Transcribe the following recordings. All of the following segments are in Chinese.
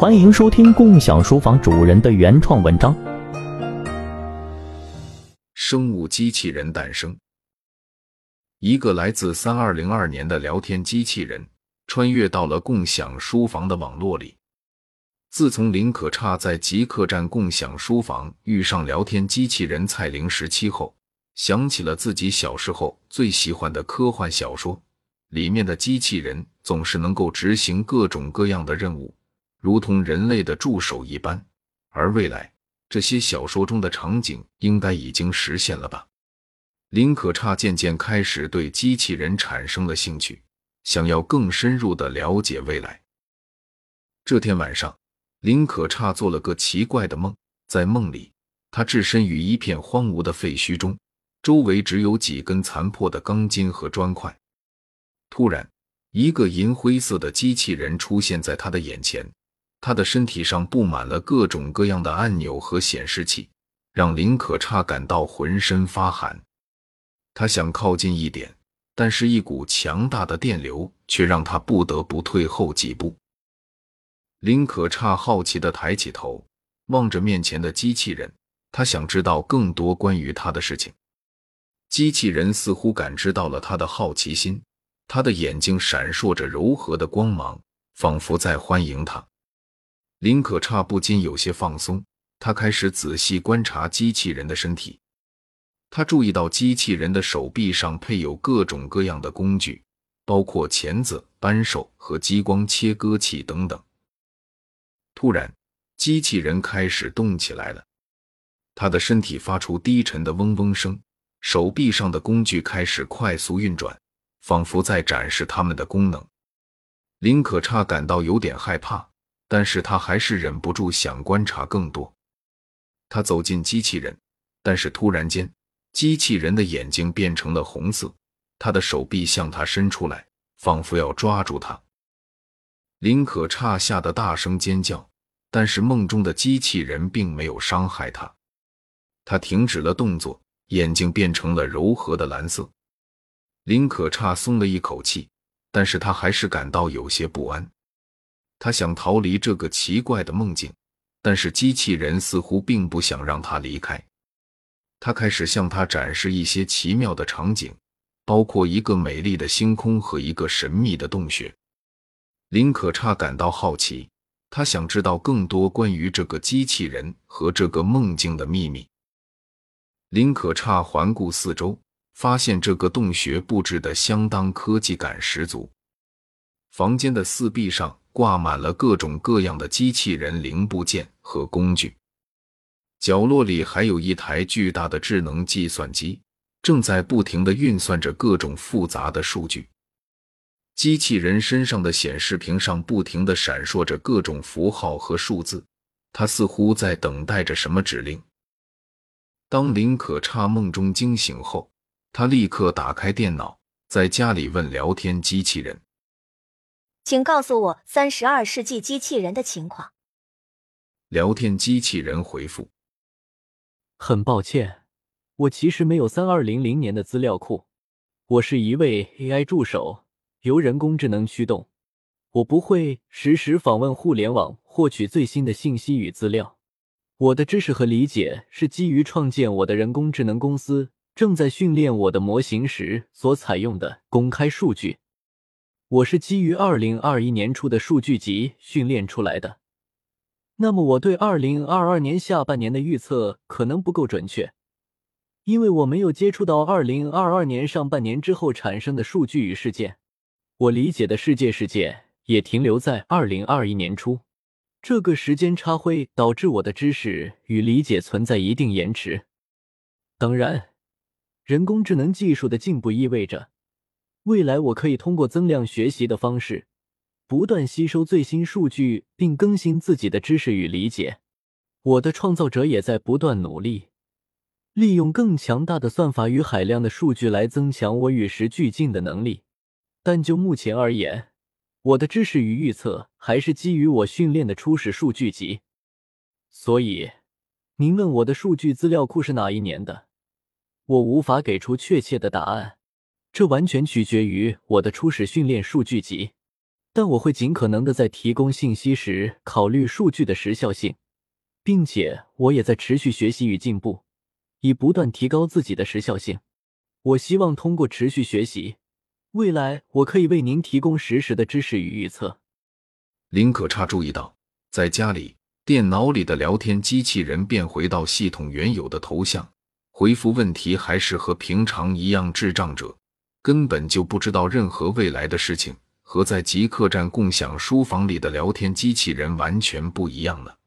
欢迎收听共享书房主人的原创文章。生物机器人诞生。一个来自三二零二年的聊天机器人穿越到了共享书房的网络里。自从林可差在极客站共享书房遇上聊天机器人蔡零十七后，想起了自己小时候最喜欢的科幻小说，里面的机器人总是能够执行各种各样的任务。如同人类的助手一般，而未来这些小说中的场景应该已经实现了吧？林可差渐渐开始对机器人产生了兴趣，想要更深入的了解未来。这天晚上，林可差做了个奇怪的梦，在梦里，他置身于一片荒芜的废墟中，周围只有几根残破的钢筋和砖块。突然，一个银灰色的机器人出现在他的眼前。他的身体上布满了各种各样的按钮和显示器，让林可差感到浑身发寒。他想靠近一点，但是一股强大的电流却让他不得不退后几步。林可差好奇地抬起头，望着面前的机器人，他想知道更多关于他的事情。机器人似乎感知到了他的好奇心，他的眼睛闪烁着柔和的光芒，仿佛在欢迎他。林可差不禁有些放松，他开始仔细观察机器人的身体。他注意到机器人的手臂上配有各种各样的工具，包括钳子、扳手和激光切割器等等。突然，机器人开始动起来了，他的身体发出低沉的嗡嗡声，手臂上的工具开始快速运转，仿佛在展示它们的功能。林可差感到有点害怕。但是他还是忍不住想观察更多。他走进机器人，但是突然间，机器人的眼睛变成了红色，他的手臂向他伸出来，仿佛要抓住他。林可差吓得大声尖叫，但是梦中的机器人并没有伤害他。他停止了动作，眼睛变成了柔和的蓝色。林可差松了一口气，但是他还是感到有些不安。他想逃离这个奇怪的梦境，但是机器人似乎并不想让他离开。他开始向他展示一些奇妙的场景，包括一个美丽的星空和一个神秘的洞穴。林可差感到好奇，他想知道更多关于这个机器人和这个梦境的秘密。林可差环顾四周，发现这个洞穴布置的相当科技感十足，房间的四壁上。挂满了各种各样的机器人零部件和工具，角落里还有一台巨大的智能计算机，正在不停的运算着各种复杂的数据。机器人身上的显示屏上不停的闪烁着各种符号和数字，它似乎在等待着什么指令。当林可差梦中惊醒后，他立刻打开电脑，在家里问聊天机器人。请告诉我三十二世纪机器人的情况。聊天机器人回复：很抱歉，我其实没有三二零零年的资料库。我是一位 AI 助手，由人工智能驱动。我不会实时访问互联网获取最新的信息与资料。我的知识和理解是基于创建我的人工智能公司正在训练我的模型时所采用的公开数据。我是基于二零二一年初的数据集训练出来的，那么我对二零二二年下半年的预测可能不够准确，因为我没有接触到二零二二年上半年之后产生的数据与事件。我理解的世界事件也停留在二零二一年初，这个时间差会导致我的知识与理解存在一定延迟。当然，人工智能技术的进步意味着。未来我可以通过增量学习的方式，不断吸收最新数据，并更新自己的知识与理解。我的创造者也在不断努力，利用更强大的算法与海量的数据来增强我与时俱进的能力。但就目前而言，我的知识与预测还是基于我训练的初始数据集。所以，您问我的数据资料库是哪一年的，我无法给出确切的答案。这完全取决于我的初始训练数据集。但我会尽可能的在提供信息时考虑数据的时效性，并且我也在持续学习与进步，以不断提高自己的时效性。我希望通过持续学习，未来我可以为您提供实时的知识与预测。林可差注意到，在家里电脑里的聊天机器人变回到系统原有的头像，回复问题还是和平常一样，智障者根本就不知道任何未来的事情。和在极客栈共享书房里的聊天机器人完全不一样了。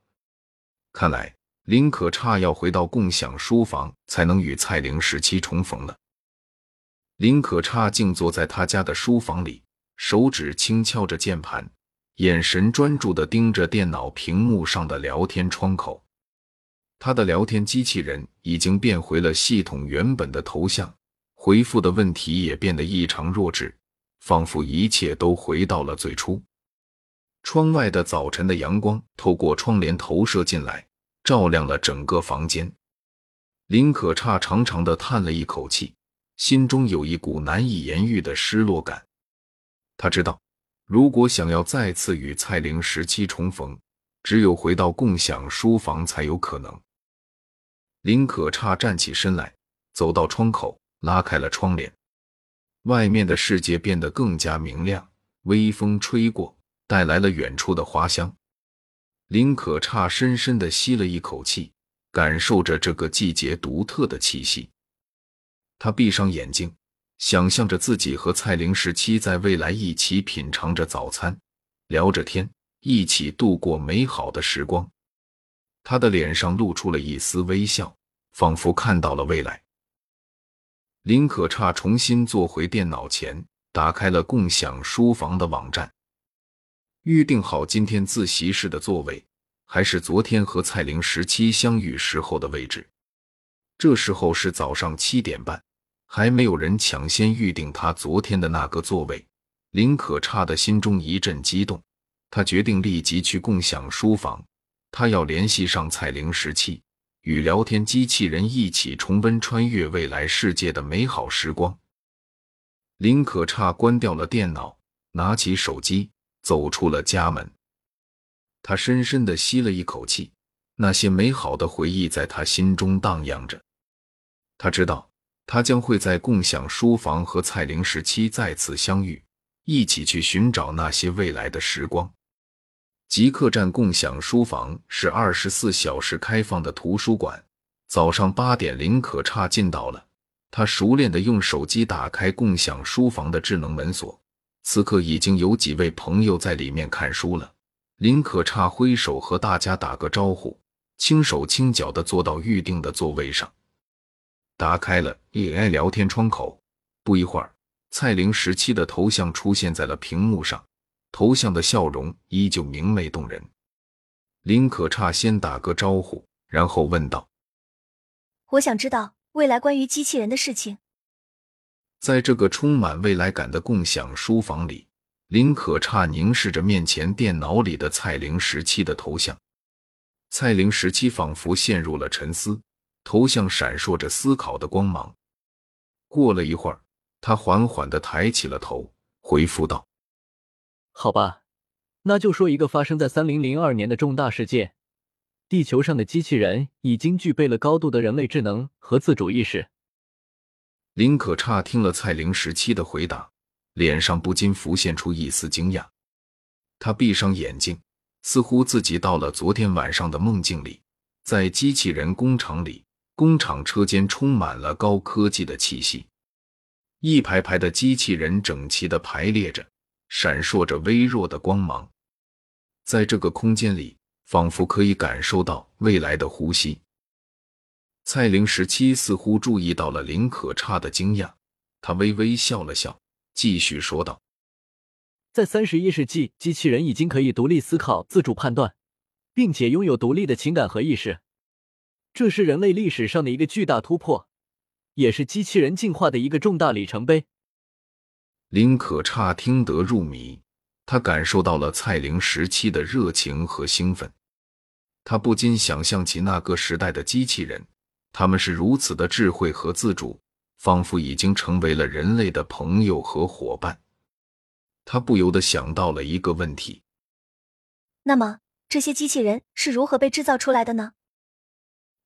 看来林可差要回到共享书房才能与蔡玲时期重逢了。林可差静坐在他家的书房里，手指轻敲着键盘，眼神专注地盯着电脑屏幕上的聊天窗口。他的聊天机器人已经变回了系统原本的头像，回复的问题也变得异常弱智。仿佛一切都回到了最初。窗外的早晨的阳光透过窗帘投射进来，照亮了整个房间。林可差长长的叹了一口气，心中有一股难以言喻的失落感。他知道，如果想要再次与蔡玲时期重逢，只有回到共享书房才有可能。林可差站起身来，走到窗口，拉开了窗帘。外面的世界变得更加明亮，微风吹过，带来了远处的花香。林可差深深的吸了一口气，感受着这个季节独特的气息。他闭上眼睛，想象着自己和蔡玲十七在未来一起品尝着早餐，聊着天，一起度过美好的时光。他的脸上露出了一丝微笑，仿佛看到了未来。林可差重新坐回电脑前，打开了共享书房的网站，预定好今天自习室的座位，还是昨天和蔡玲十七相遇时候的位置。这时候是早上七点半，还没有人抢先预定他昨天的那个座位。林可差的心中一阵激动，他决定立即去共享书房，他要联系上蔡玲十七。与聊天机器人一起重温穿越未来世界的美好时光。林可差关掉了电脑，拿起手机，走出了家门。他深深的吸了一口气，那些美好的回忆在他心中荡漾着。他知道，他将会在共享书房和蔡玲时期再次相遇，一起去寻找那些未来的时光。极客栈共享书房是二十四小时开放的图书馆。早上八点，林可差进到了，他熟练的用手机打开共享书房的智能门锁。此刻已经有几位朋友在里面看书了。林可差挥手和大家打个招呼，轻手轻脚的坐到预定的座位上，打开了 AI 聊天窗口。不一会儿，蔡玲十七的头像出现在了屏幕上。头像的笑容依旧明媚动人。林可差先打个招呼，然后问道：“我想知道未来关于机器人的事情。”在这个充满未来感的共享书房里，林可差凝视着面前电脑里的蔡玲十七的头像。蔡玲十七仿佛陷入了沉思，头像闪烁着思考的光芒。过了一会儿，他缓缓的抬起了头，回复道。好吧，那就说一个发生在三零零二年的重大事件：地球上的机器人已经具备了高度的人类智能和自主意识。林可差听了蔡玲时期的回答，脸上不禁浮现出一丝惊讶。他闭上眼睛，似乎自己到了昨天晚上的梦境里，在机器人工厂里，工厂车间充满了高科技的气息，一排排的机器人整齐的排列着。闪烁着微弱的光芒，在这个空间里，仿佛可以感受到未来的呼吸。蔡玲十七似乎注意到了林可差的惊讶，他微微笑了笑，继续说道：“在三十一世纪，机器人已经可以独立思考、自主判断，并且拥有独立的情感和意识，这是人类历史上的一个巨大突破，也是机器人进化的一个重大里程碑。”林可差听得入迷，他感受到了蔡玲时期的热情和兴奋，他不禁想象起那个时代的机器人，他们是如此的智慧和自主，仿佛已经成为了人类的朋友和伙伴。他不由得想到了一个问题：那么这些机器人是如何被制造出来的呢？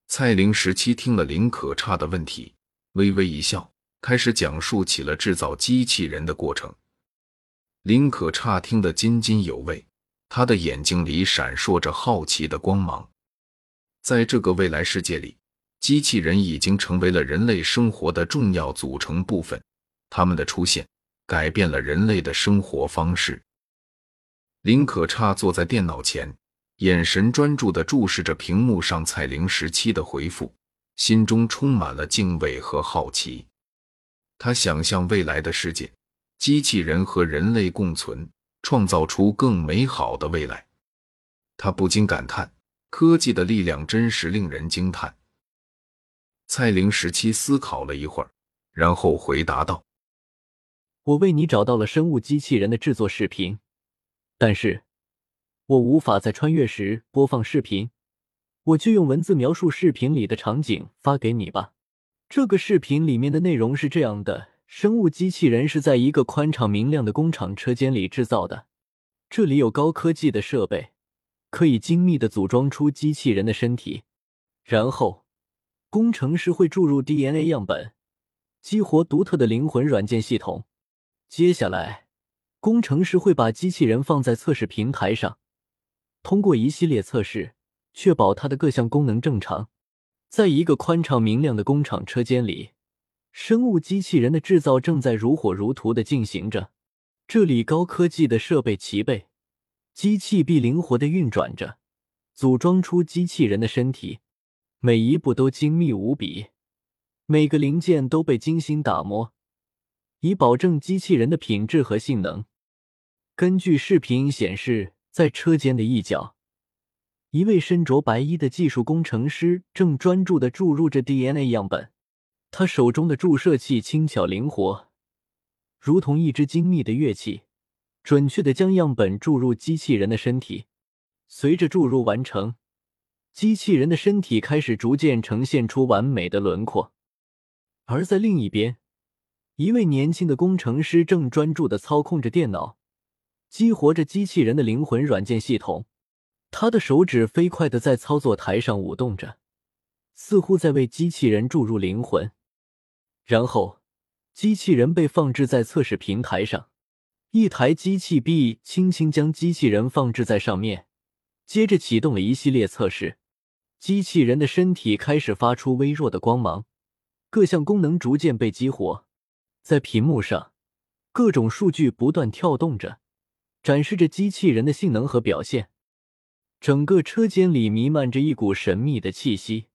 蔡玲时期听了林可差的问题，微微一笑，开始讲述起了制造机器人的过程。林可差听得津津有味，他的眼睛里闪烁着好奇的光芒。在这个未来世界里，机器人已经成为了人类生活的重要组成部分。他们的出现改变了人类的生活方式。林可差坐在电脑前。眼神专注地注视着屏幕上蔡玲时期的回复，心中充满了敬畏和好奇。他想象未来的世界，机器人和人类共存，创造出更美好的未来。他不禁感叹：科技的力量真是令人惊叹。蔡玲十七思考了一会儿，然后回答道：“我为你找到了生物机器人的制作视频，但是……”我无法在穿越时播放视频，我就用文字描述视频里的场景发给你吧。这个视频里面的内容是这样的：生物机器人是在一个宽敞明亮的工厂车间里制造的，这里有高科技的设备，可以精密的组装出机器人的身体。然后，工程师会注入 DNA 样本，激活独特的灵魂软件系统。接下来，工程师会把机器人放在测试平台上。通过一系列测试，确保它的各项功能正常。在一个宽敞明亮的工厂车间里，生物机器人的制造正在如火如荼的进行着。这里高科技的设备齐备，机器臂灵活的运转着，组装出机器人的身体，每一步都精密无比，每个零件都被精心打磨，以保证机器人的品质和性能。根据视频显示。在车间的一角，一位身着白衣的技术工程师正专注的注入着 DNA 样本。他手中的注射器轻巧灵活，如同一支精密的乐器，准确的将样本注入机器人的身体。随着注入完成，机器人的身体开始逐渐呈现出完美的轮廓。而在另一边，一位年轻的工程师正专注的操控着电脑。激活着机器人的灵魂软件系统，他的手指飞快的在操作台上舞动着，似乎在为机器人注入灵魂。然后，机器人被放置在测试平台上，一台机器臂轻轻将机器人放置在上面，接着启动了一系列测试。机器人的身体开始发出微弱的光芒，各项功能逐渐被激活。在屏幕上，各种数据不断跳动着。展示着机器人的性能和表现，整个车间里弥漫着一股神秘的气息，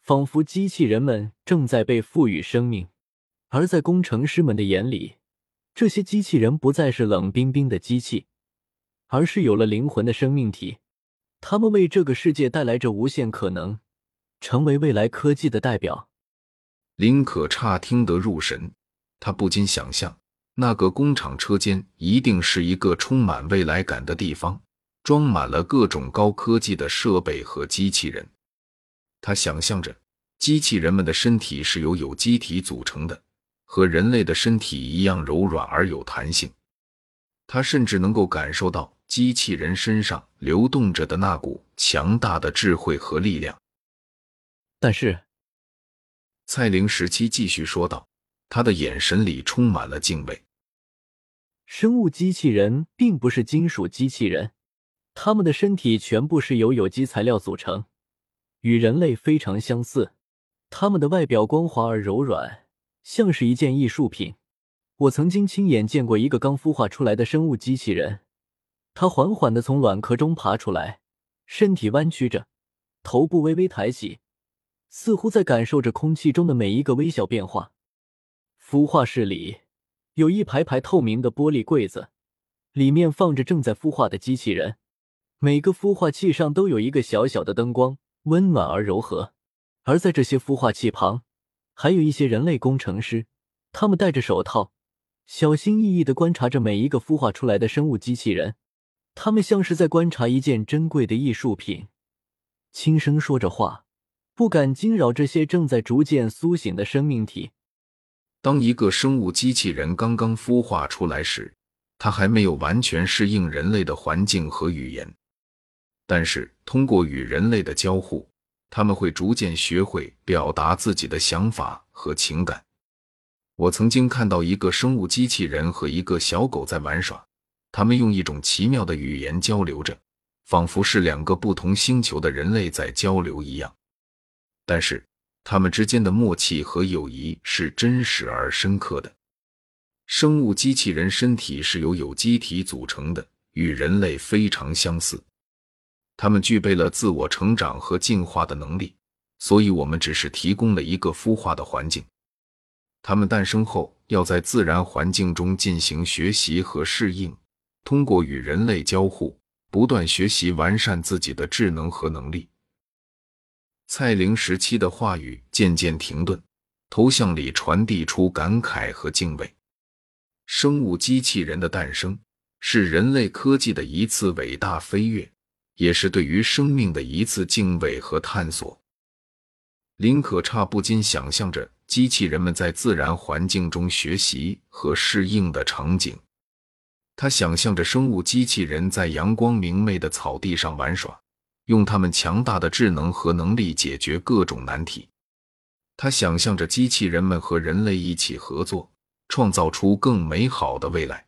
仿佛机器人们正在被赋予生命。而在工程师们的眼里，这些机器人不再是冷冰冰的机器，而是有了灵魂的生命体。他们为这个世界带来着无限可能，成为未来科技的代表。林可差听得入神，他不禁想象。那个工厂车间一定是一个充满未来感的地方，装满了各种高科技的设备和机器人。他想象着机器人们的身体是由有机体组成的，和人类的身体一样柔软而有弹性。他甚至能够感受到机器人身上流动着的那股强大的智慧和力量。但是，蔡玲时期继续说道，他的眼神里充满了敬畏。生物机器人并不是金属机器人，它们的身体全部是由有机材料组成，与人类非常相似。它们的外表光滑而柔软，像是一件艺术品。我曾经亲眼见过一个刚孵化出来的生物机器人，它缓缓地从卵壳中爬出来，身体弯曲着，头部微微抬起，似乎在感受着空气中的每一个微小变化。孵化室里。有一排排透明的玻璃柜子，里面放着正在孵化的机器人。每个孵化器上都有一个小小的灯光，温暖而柔和。而在这些孵化器旁，还有一些人类工程师，他们戴着手套，小心翼翼地观察着每一个孵化出来的生物机器人。他们像是在观察一件珍贵的艺术品，轻声说着话，不敢惊扰这些正在逐渐苏醒的生命体。当一个生物机器人刚刚孵化出来时，它还没有完全适应人类的环境和语言，但是通过与人类的交互，他们会逐渐学会表达自己的想法和情感。我曾经看到一个生物机器人和一个小狗在玩耍，他们用一种奇妙的语言交流着，仿佛是两个不同星球的人类在交流一样。但是，他们之间的默契和友谊是真实而深刻的。生物机器人身体是由有机体组成的，与人类非常相似。它们具备了自我成长和进化的能力，所以我们只是提供了一个孵化的环境。它们诞生后要在自然环境中进行学习和适应，通过与人类交互，不断学习完善自己的智能和能力。蔡玲时期的话语渐渐停顿，头像里传递出感慨和敬畏。生物机器人的诞生是人类科技的一次伟大飞跃，也是对于生命的一次敬畏和探索。林可差不禁想象着。机器人们在自然环境中学习和适应的场景，他想象着生物机器人在阳光明媚的草地上玩耍，用他们强大的智能和能力解决各种难题。他想象着机器人们和人类一起合作，创造出更美好的未来。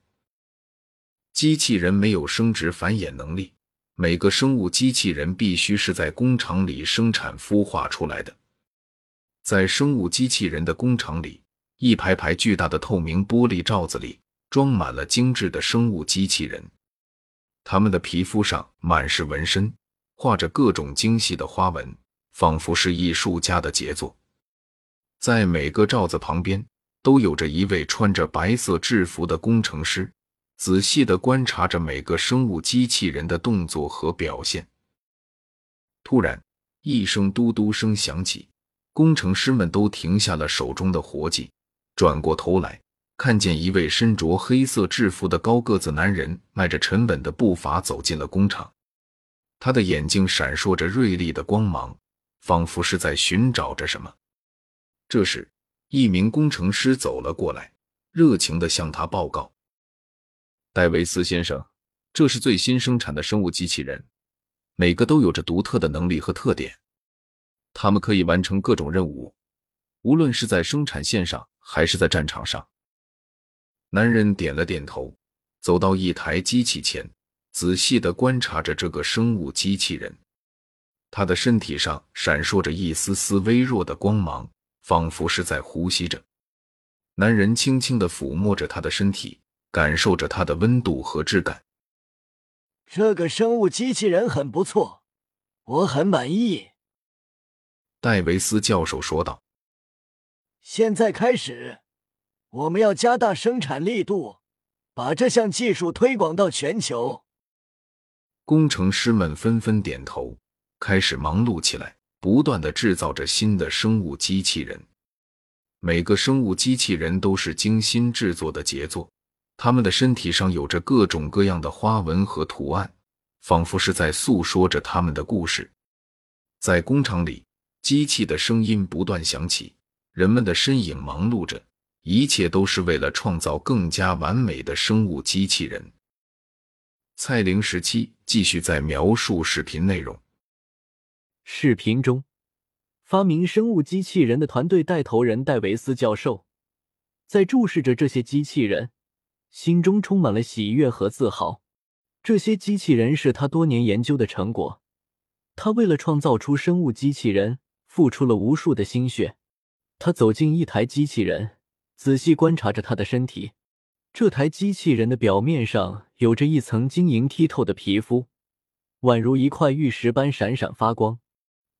机器人没有生殖繁衍能力，每个生物机器人必须是在工厂里生产孵化出来的。在生物机器人的工厂里，一排排巨大的透明玻璃罩子里装满了精致的生物机器人，它们的皮肤上满是纹身，画着各种精细的花纹，仿佛是艺术家的杰作。在每个罩子旁边，都有着一位穿着白色制服的工程师，仔细地观察着每个生物机器人的动作和表现。突然，一声嘟嘟声响起。工程师们都停下了手中的活计，转过头来，看见一位身着黑色制服的高个子男人迈着沉稳的步伐走进了工厂。他的眼睛闪烁着锐利的光芒，仿佛是在寻找着什么。这时，一名工程师走了过来，热情地向他报告：“戴维斯先生，这是最新生产的生物机器人，每个都有着独特的能力和特点。”他们可以完成各种任务，无论是在生产线上还是在战场上。男人点了点头，走到一台机器前，仔细的观察着这个生物机器人。他的身体上闪烁着一丝丝微弱的光芒，仿佛是在呼吸着。男人轻轻的抚摸着他的身体，感受着它的温度和质感。这个生物机器人很不错，我很满意。戴维斯教授说道：“现在开始，我们要加大生产力度，把这项技术推广到全球。”工程师们纷纷点头，开始忙碌起来，不断的制造着新的生物机器人。每个生物机器人都是精心制作的杰作，他们的身体上有着各种各样的花纹和图案，仿佛是在诉说着他们的故事。在工厂里。机器的声音不断响起，人们的身影忙碌着，一切都是为了创造更加完美的生物机器人。蔡玲时期继续在描述视频内容。视频中，发明生物机器人的团队带头人戴维斯教授在注视着这些机器人，心中充满了喜悦和自豪。这些机器人是他多年研究的成果，他为了创造出生物机器人。付出了无数的心血，他走进一台机器人，仔细观察着他的身体。这台机器人的表面上有着一层晶莹剔透的皮肤，宛如一块玉石般闪闪发光。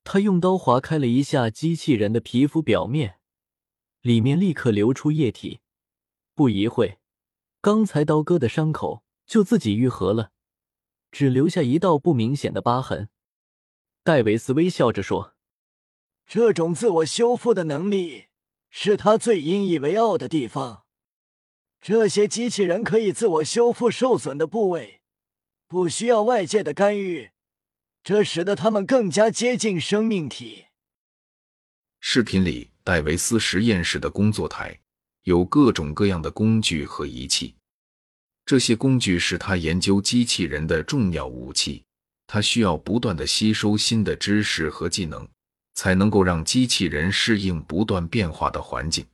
他用刀划开了一下机器人的皮肤表面，里面立刻流出液体。不一会，刚才刀割的伤口就自己愈合了，只留下一道不明显的疤痕。戴维斯微笑着说。这种自我修复的能力是他最引以为傲的地方。这些机器人可以自我修复受损的部位，不需要外界的干预，这使得他们更加接近生命体。视频里，戴维斯实验室的工作台有各种各样的工具和仪器，这些工具是他研究机器人的重要武器。他需要不断的吸收新的知识和技能，才能够让机器人适应不断变化的环境。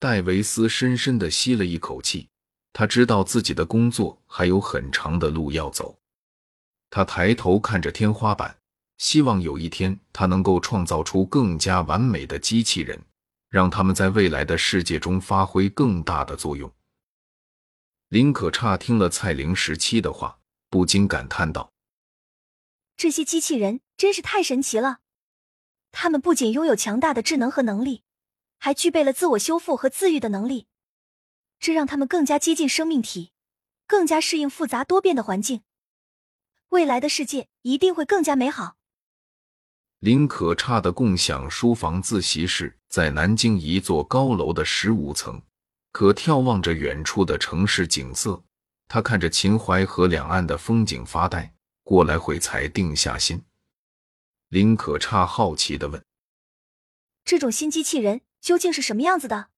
戴维斯深深的吸了一口气，他知道自己的工作还有很长的路要走。他抬头看着天花板，希望有一天他能够创造出更加完美的机器人，让他们在未来的世界中发挥更大的作用。林可差听了蔡玲十七的话，不禁感叹道。这些机器人真是太神奇了，他们不仅拥有强大的智能和能力，还具备了自我修复和自愈的能力，这让他们更加接近生命体，更加适应复杂多变的环境。未来的世界一定会更加美好。林可差的共享书房自习室在南京一座高楼的十五层，可眺望着远处的城市景色。他看着秦淮河两岸的风景发呆。过来会才定下心。林可差好奇的问：“这种新机器人究竟是什么样子的？”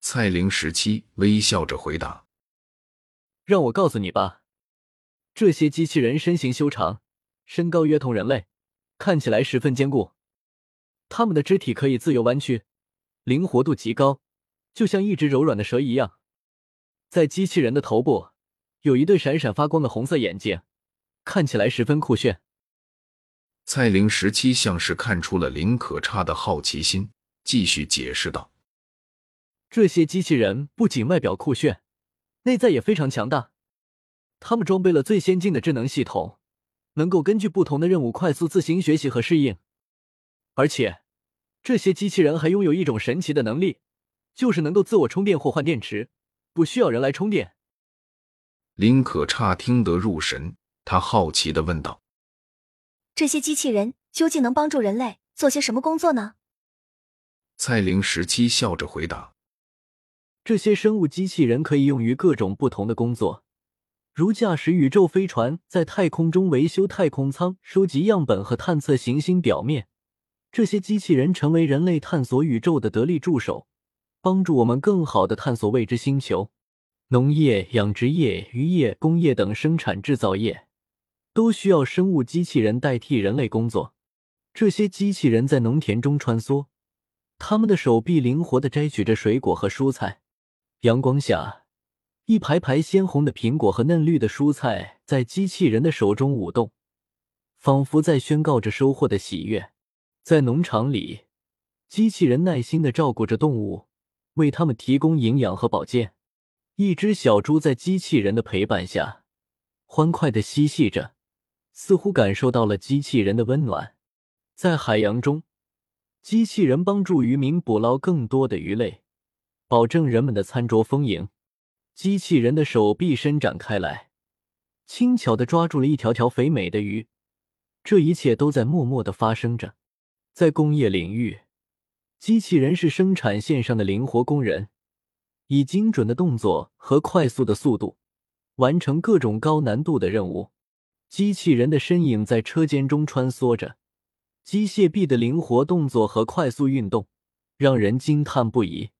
蔡玲十七微笑着回答：“让我告诉你吧，这些机器人身形修长，身高约同人类，看起来十分坚固。它们的肢体可以自由弯曲，灵活度极高，就像一只柔软的蛇一样。在机器人的头部有一对闪闪发光的红色眼睛。”看起来十分酷炫。蔡玲十七像是看出了林可差的好奇心，继续解释道：“这些机器人不仅外表酷炫，内在也非常强大。他们装备了最先进的智能系统，能够根据不同的任务快速自行学习和适应。而且，这些机器人还拥有一种神奇的能力，就是能够自我充电或换电池，不需要人来充电。”林可差听得入神。他好奇的问道：“这些机器人究竟能帮助人类做些什么工作呢？”蔡玲十七笑着回答：“这些生物机器人可以用于各种不同的工作，如驾驶宇宙飞船，在太空中维修太空舱、收集样本和探测行星表面。这些机器人成为人类探索宇宙的得力助手，帮助我们更好的探索未知星球。农业、养殖业、渔业、工业等生产制造业。”都需要生物机器人代替人类工作。这些机器人在农田中穿梭，他们的手臂灵活地摘取着水果和蔬菜。阳光下，一排排鲜红的苹果和嫩绿的蔬菜在机器人的手中舞动，仿佛在宣告着收获的喜悦。在农场里，机器人耐心地照顾着动物，为它们提供营养和保健。一只小猪在机器人的陪伴下，欢快地嬉戏着。似乎感受到了机器人的温暖，在海洋中，机器人帮助渔民捕捞更多的鱼类，保证人们的餐桌丰盈。机器人的手臂伸展开来，轻巧的抓住了一条条肥美的鱼。这一切都在默默的发生着。在工业领域，机器人是生产线上的灵活工人，以精准的动作和快速的速度，完成各种高难度的任务。机器人的身影在车间中穿梭着，机械臂的灵活动作和快速运动让人惊叹不已。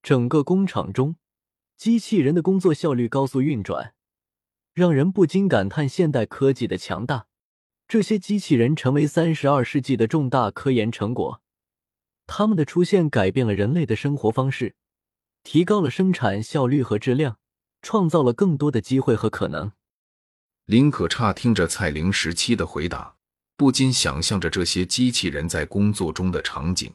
整个工厂中，机器人的工作效率高速运转，让人不禁感叹现代科技的强大。这些机器人成为三十二世纪的重大科研成果，他们的出现改变了人类的生活方式，提高了生产效率和质量，创造了更多的机会和可能。林可差听着蔡玲时期的回答，不禁想象着这些机器人在工作中的场景。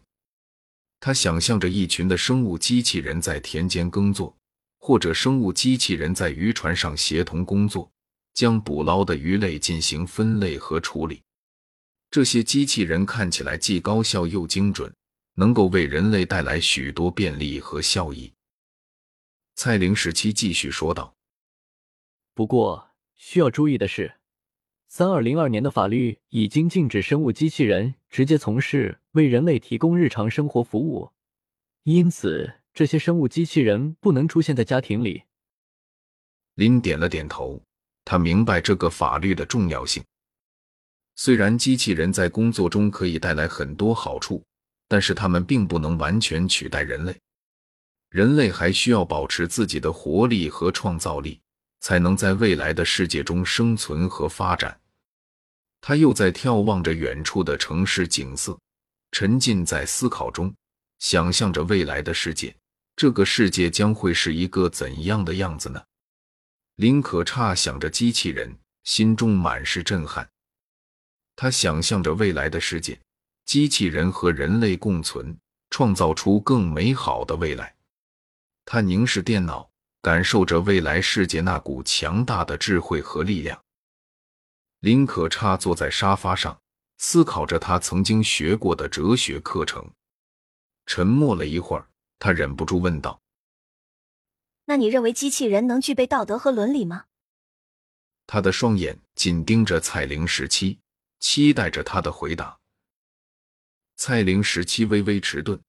他想象着一群的生物机器人在田间耕作，或者生物机器人在渔船上协同工作，将捕捞的鱼类进行分类和处理。这些机器人看起来既高效又精准，能够为人类带来许多便利和效益。蔡玲时期继续说道：“不过。”需要注意的是，三二零二年的法律已经禁止生物机器人直接从事为人类提供日常生活服务，因此这些生物机器人不能出现在家庭里。林点了点头，他明白这个法律的重要性。虽然机器人在工作中可以带来很多好处，但是它们并不能完全取代人类。人类还需要保持自己的活力和创造力，才能在未来的世界中生存和发展。他又在眺望着远处的城市景色，沉浸在思考中，想象着未来的世界。这个世界将会是一个怎样的样子呢？林可差想着机器人，心中满是震撼。他想象着未来的世界，机器人和人类共存，创造出更美好的未来。他凝视电脑，感受着未来世界那股强大的智慧和力量。林可差坐在沙发上，思考着他曾经学过的哲学课程。沉默了一会儿。他忍不住问道：“那你认为机器人能具备道德和伦理吗？”他的双眼紧盯着彩铃十七，期待着他的回答。蔡玲时期微微迟钝，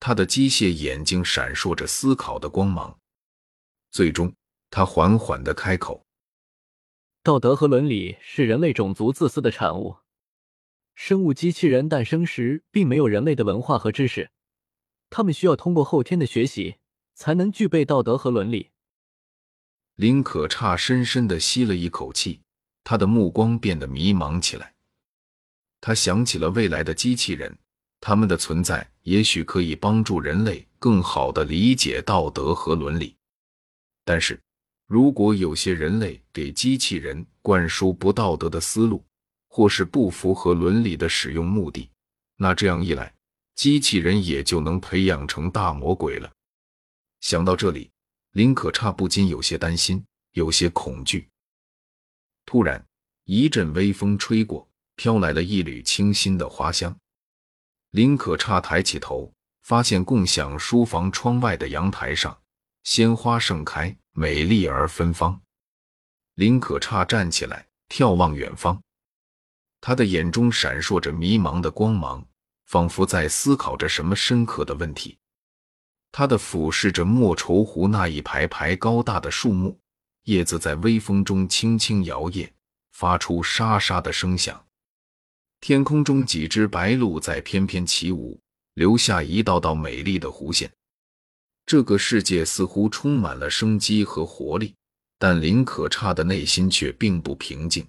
他的机械眼睛闪烁着思考的光芒。最终，他缓缓的开口：“道德和伦理是人类种族自私的产物。生物机器人诞生时，并没有人类的文化和知识。”他们需要通过后天的学习，才能具备道德和伦理。林可差深深的吸了一口气，他的目光变得迷茫起来。他想起了未来的机器人，他们的存在也许可以帮助人类更好的理解道德和伦理。但是，如果有些人类给机器人灌输不道德的思路，或是不符合伦理的使用目的，那这样一来，机器人也就能培养成大魔鬼了。想到这里，林可差不禁有些担心，有些恐惧。突然，一阵微风吹过，飘来了一缕清新的花香。林可差抬起头，发现共享书房窗外的阳台上，鲜花盛开，美丽而芬芳。林可差站起来，眺望远方，他的眼中闪烁着迷茫的光芒。仿佛在思考着什么深刻的问题，他的俯视着莫愁湖那一排排高大的树木，叶子在微风中轻轻摇曳，发出沙沙的声响。天空中几只白鹭在翩翩起舞，留下一道道美丽的弧线。这个世界似乎充满了生机和活力，但林可差的内心却并不平静。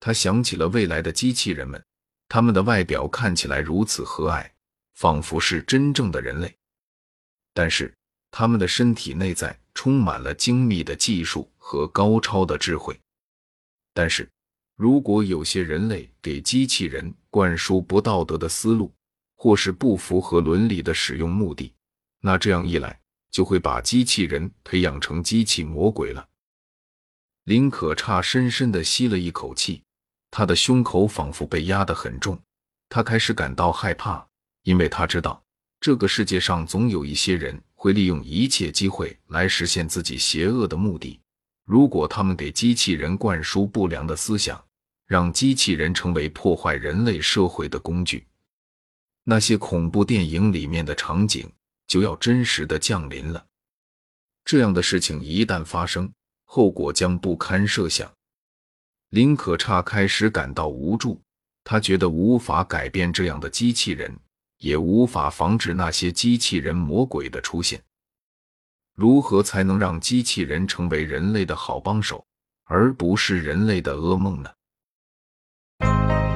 他想起了未来的机器人们。他们的外表看起来如此和蔼，仿佛是真正的人类，但是他们的身体内在充满了精密的技术和高超的智慧。但是，如果有些人类给机器人灌输不道德的思路，或是不符合伦理的使用目的，那这样一来，就会把机器人培养成机器魔鬼了。林可差深深的吸了一口气。他的胸口仿佛被压得很重，他开始感到害怕，因为他知道这个世界上总有一些人会利用一切机会来实现自己邪恶的目的。如果他们给机器人灌输不良的思想，让机器人成为破坏人类社会的工具，那些恐怖电影里面的场景就要真实的降临了。这样的事情一旦发生，后果将不堪设想。林可差开始感到无助，他觉得无法改变这样的机器人，也无法防止那些机器人魔鬼的出现。如何才能让机器人成为人类的好帮手，而不是人类的噩梦呢？Thank you.